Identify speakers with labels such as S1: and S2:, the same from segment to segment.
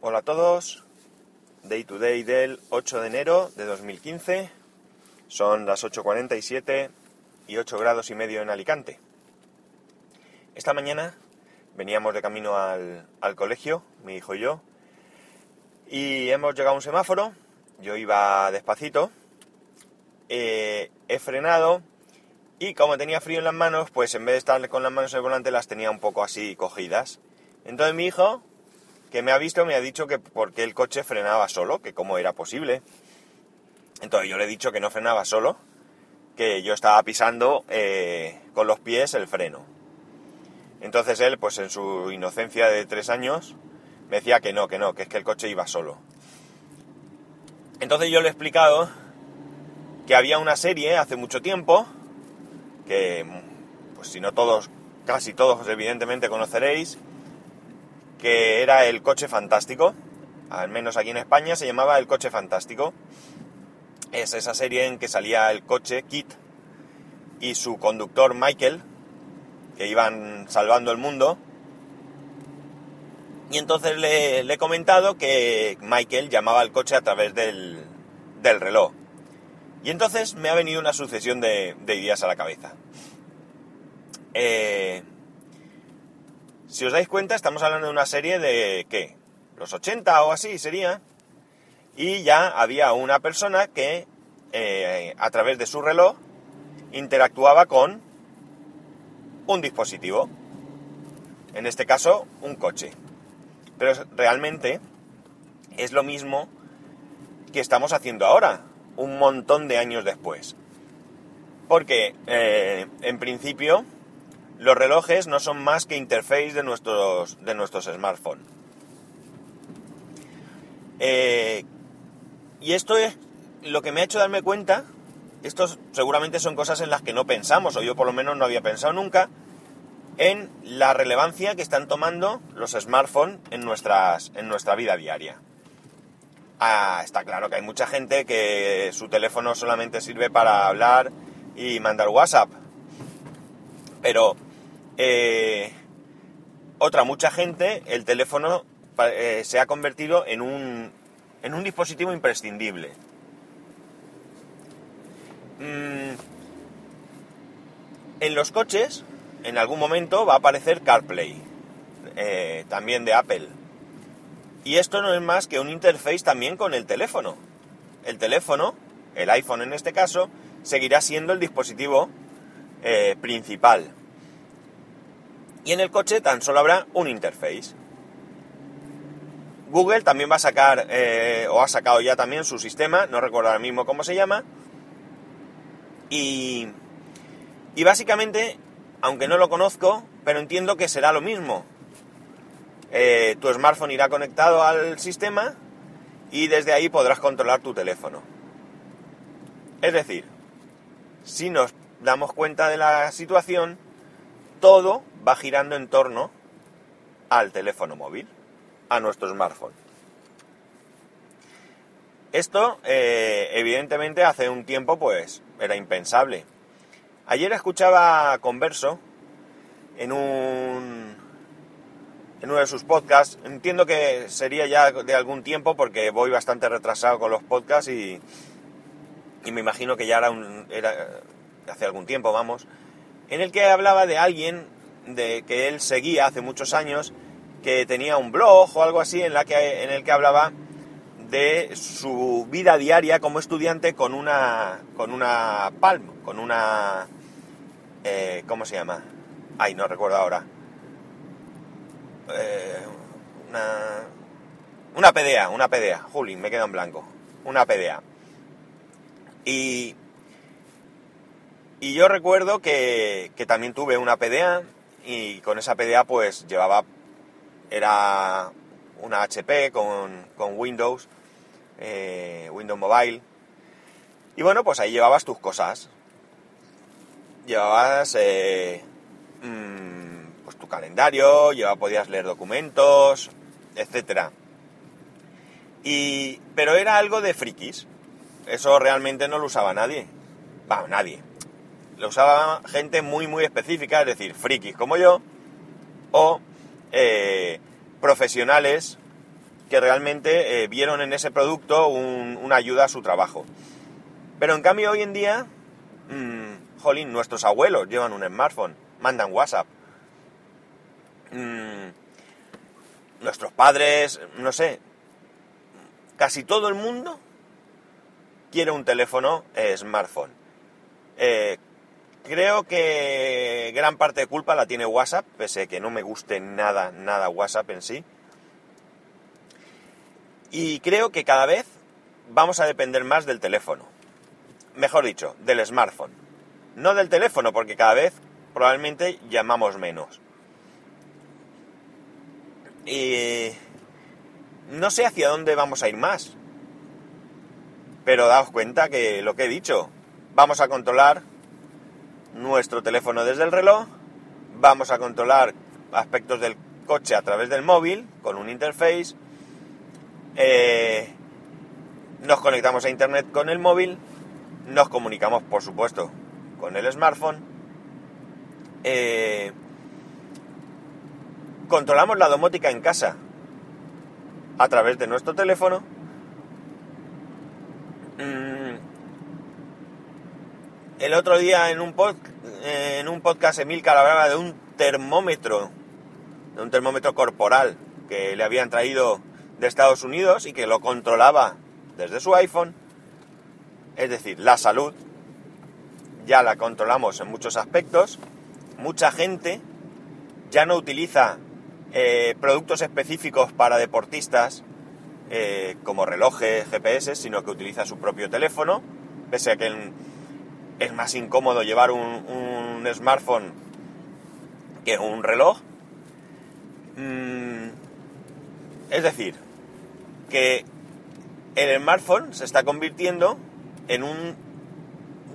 S1: Hola a todos, Day to Day del 8 de enero de 2015, son las 8.47 y 8 grados y medio en Alicante. Esta mañana veníamos de camino al, al colegio, mi hijo y yo, y hemos llegado a un semáforo, yo iba despacito, eh, he frenado y como tenía frío en las manos, pues en vez de estar con las manos en el volante las tenía un poco así cogidas. Entonces mi hijo, que me ha visto, me ha dicho que porque el coche frenaba solo, que cómo era posible. Entonces yo le he dicho que no frenaba solo, que yo estaba pisando eh, con los pies el freno. Entonces él, pues en su inocencia de tres años, me decía que no, que no, que es que el coche iba solo. Entonces yo le he explicado que había una serie hace mucho tiempo, que pues si no todos, casi todos evidentemente conoceréis, que era el coche fantástico, al menos aquí en España se llamaba el coche fantástico. Es esa serie en que salía el coche Kit y su conductor Michael, que iban salvando el mundo. Y entonces le, he comentado que Michael llamaba al coche a través del, del reloj. Y entonces me ha venido una sucesión de, de ideas a la cabeza. Eh, si os dais cuenta, estamos hablando de una serie de, ¿qué? Los 80 o así sería. Y ya había una persona que, eh, a través de su reloj, interactuaba con un dispositivo. En este caso, un coche. Pero realmente es lo mismo que estamos haciendo ahora un montón de años después. Porque, eh, en principio, los relojes no son más que interface de nuestros, de nuestros smartphones. Eh, y esto es lo que me ha hecho darme cuenta. Estos seguramente son cosas en las que no pensamos, o yo por lo menos no había pensado nunca, en la relevancia que están tomando los smartphones en, nuestras, en nuestra vida diaria. Ah, está claro que hay mucha gente que su teléfono solamente sirve para hablar y mandar WhatsApp. Pero eh, otra mucha gente, el teléfono eh, se ha convertido en un, en un dispositivo imprescindible. Mm, en los coches, en algún momento va a aparecer CarPlay, eh, también de Apple. Y esto no es más que un interface también con el teléfono. El teléfono, el iPhone en este caso, seguirá siendo el dispositivo principal. Y en el coche tan solo habrá un interface. Google también va a sacar, eh, o ha sacado ya también su sistema, no recuerdo ahora mismo cómo se llama. Y, y básicamente, aunque no lo conozco, pero entiendo que será lo mismo. Eh, tu smartphone irá conectado al sistema y desde ahí podrás controlar tu teléfono. Es decir, si nos damos cuenta de la situación, todo va girando en torno al teléfono móvil, a nuestro smartphone. Esto, eh, evidentemente, hace un tiempo, pues, era impensable. Ayer escuchaba Converso en un en uno de sus podcasts. Entiendo que sería ya de algún tiempo porque voy bastante retrasado con los podcasts y, y me imagino que ya era, un, era hace algún tiempo, vamos, en el que hablaba de alguien de que él seguía hace muchos años que tenía un blog o algo así en, la que, en el que hablaba de su vida diaria como estudiante con una con una Palm, con una eh, ¿cómo se llama? Ay, no recuerdo ahora eh, una, una PDA, una PDA, Juli, me quedo en blanco, una PDA. Y, y yo recuerdo que, que también tuve una PDA y con esa PDA pues llevaba, era una HP con, con Windows, eh, Windows Mobile. Y bueno, pues ahí llevabas tus cosas. Llevabas eh, calendario, ya podías leer documentos, etcétera. Y, pero era algo de frikis. Eso realmente no lo usaba nadie. Va, nadie. Lo usaba gente muy, muy específica, es decir, frikis como yo, o eh, profesionales que realmente eh, vieron en ese producto una ayuda a su trabajo. Pero en cambio hoy en día, mmm, jolín, nuestros abuelos llevan un smartphone, mandan WhatsApp. Mm, nuestros padres, no sé, casi todo el mundo quiere un teléfono eh, smartphone. Creo que gran parte de culpa la tiene WhatsApp, pese a que no me guste nada, nada WhatsApp en sí. Y creo que cada vez vamos a depender más del teléfono. Mejor dicho, del smartphone. No del teléfono, porque cada vez probablemente llamamos menos. Y no sé hacia dónde vamos a ir más. Pero daos cuenta que lo que he dicho, vamos a controlar nuestro teléfono desde el reloj, vamos a controlar aspectos del coche a través del móvil con un interface, eh, nos conectamos a internet con el móvil, nos comunicamos por supuesto con el smartphone, eh, controlamos la domótica en casa a través de nuestro teléfono, mm, el otro día en un, en un podcast Emilcar hablaba de un termómetro, de un termómetro corporal que le habían traído de Estados Unidos y que lo controlaba desde su iPhone. Es decir, la salud ya la controlamos en muchos aspectos. Mucha gente ya no utiliza eh, productos específicos para deportistas eh, como relojes, GPS, sino que utiliza su propio teléfono, pese a que es más incómodo llevar un, un smartphone que un reloj. Mm, es decir, que el smartphone se está convirtiendo en un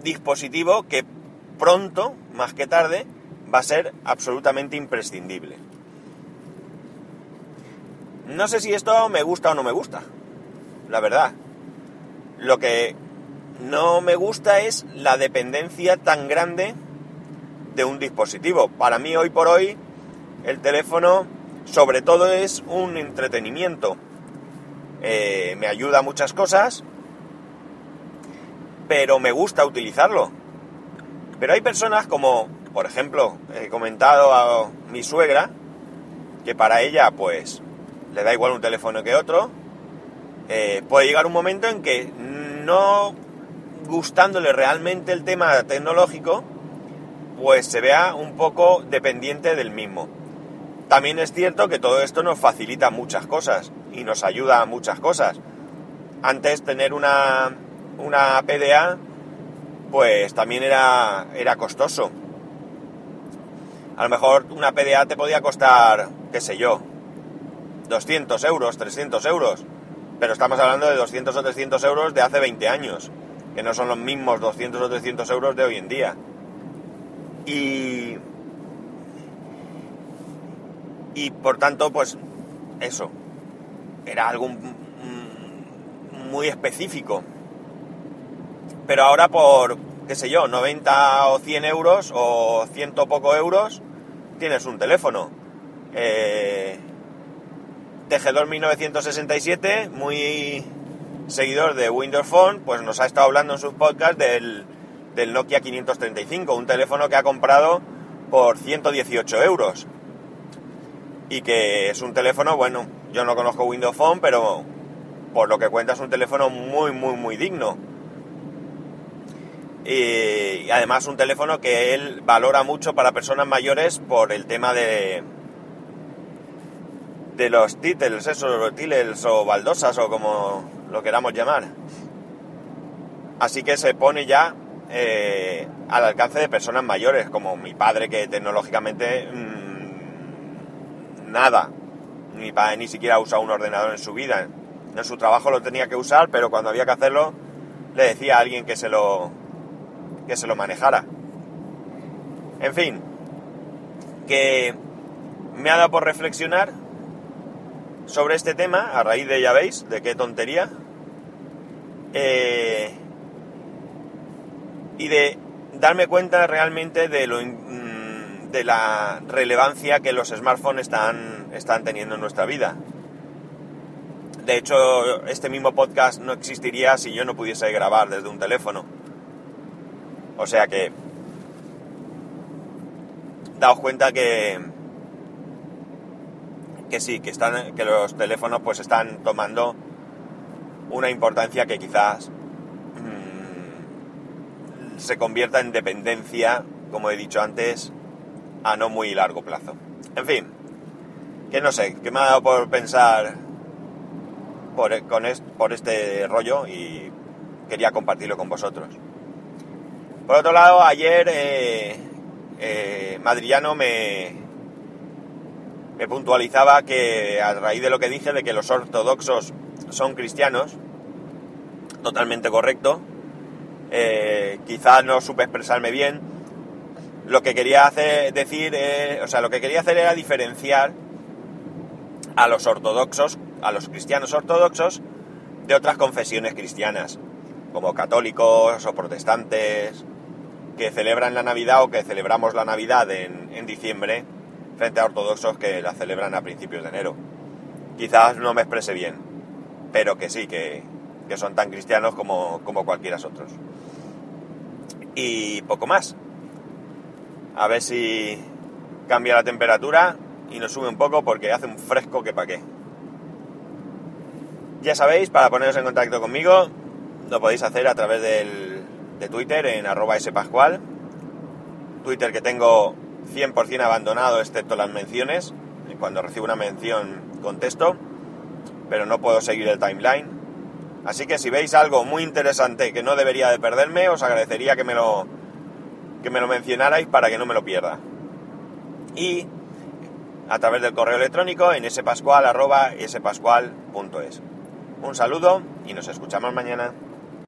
S1: dispositivo que pronto, más que tarde, va a ser absolutamente imprescindible. No sé si esto me gusta o no me gusta, la verdad. Lo que no me gusta es la dependencia tan grande de un dispositivo. Para mí hoy por hoy el teléfono sobre todo es un entretenimiento. Eh, me ayuda a muchas cosas, pero me gusta utilizarlo. Pero hay personas como, por ejemplo, he comentado a mi suegra, que para ella pues le da igual un teléfono que otro, eh, puede llegar un momento en que no gustándole realmente el tema tecnológico, pues se vea un poco dependiente del mismo. También es cierto que todo esto nos facilita muchas cosas y nos ayuda a muchas cosas. Antes tener una, una PDA pues también era, era costoso. A lo mejor una PDA te podía costar, qué sé yo, 200 euros, 300 euros. Pero estamos hablando de 200 o 300 euros de hace 20 años, que no son los mismos 200 o 300 euros de hoy en día. Y, y por tanto, pues eso, era algo muy específico. Pero ahora por, qué sé yo, 90 o 100 euros o ciento poco euros, tienes un teléfono. Eh, Tejedor 1967, muy seguidor de Windows Phone, pues nos ha estado hablando en sus podcasts del, del Nokia 535, un teléfono que ha comprado por 118 euros. Y que es un teléfono, bueno, yo no conozco Windows Phone, pero por lo que cuenta es un teléfono muy, muy, muy digno. Y además un teléfono que él valora mucho para personas mayores por el tema de, de los títulos, esos títulos o baldosas o como lo queramos llamar. Así que se pone ya eh, al alcance de personas mayores, como mi padre que tecnológicamente mmm, nada, mi padre ni siquiera usado un ordenador en su vida. En su trabajo lo tenía que usar, pero cuando había que hacerlo le decía a alguien que se lo que se lo manejara. En fin, que me ha dado por reflexionar sobre este tema a raíz de ya veis de qué tontería eh, y de darme cuenta realmente de lo de la relevancia que los smartphones están, están teniendo en nuestra vida. De hecho, este mismo podcast no existiría si yo no pudiese grabar desde un teléfono. O sea que... Daos cuenta que... Que sí, que, están, que los teléfonos pues están tomando una importancia que quizás mmm, se convierta en dependencia, como he dicho antes, a no muy largo plazo. En fin, que no sé, que me ha dado por pensar por, con por este rollo y quería compartirlo con vosotros. Por otro lado, ayer eh, eh, Madrillano me, me puntualizaba que a raíz de lo que dije de que los ortodoxos son cristianos, totalmente correcto, eh, quizás no supe expresarme bien, lo que quería hacer, decir, eh, o sea, lo que quería hacer era diferenciar a los ortodoxos, a los cristianos ortodoxos, de otras confesiones cristianas, como católicos o protestantes, que celebran la Navidad o que celebramos la Navidad en, en diciembre, frente a ortodoxos que la celebran a principios de enero. Quizás no me exprese bien, pero que sí, que, que son tan cristianos como, como cualquiera otros. Y poco más. A ver si cambia la temperatura y nos sube un poco porque hace un fresco que pa' qué. Ya sabéis, para poneros en contacto conmigo, lo podéis hacer a través del, de Twitter en arroba spascual. Twitter que tengo 100% abandonado excepto las menciones. Cuando recibo una mención contesto, pero no puedo seguir el timeline. Así que si veis algo muy interesante que no debería de perderme, os agradecería que me lo, que me lo mencionarais para que no me lo pierda. Y a través del correo electrónico en spascual.es. Un saludo y nos escuchamos mañana.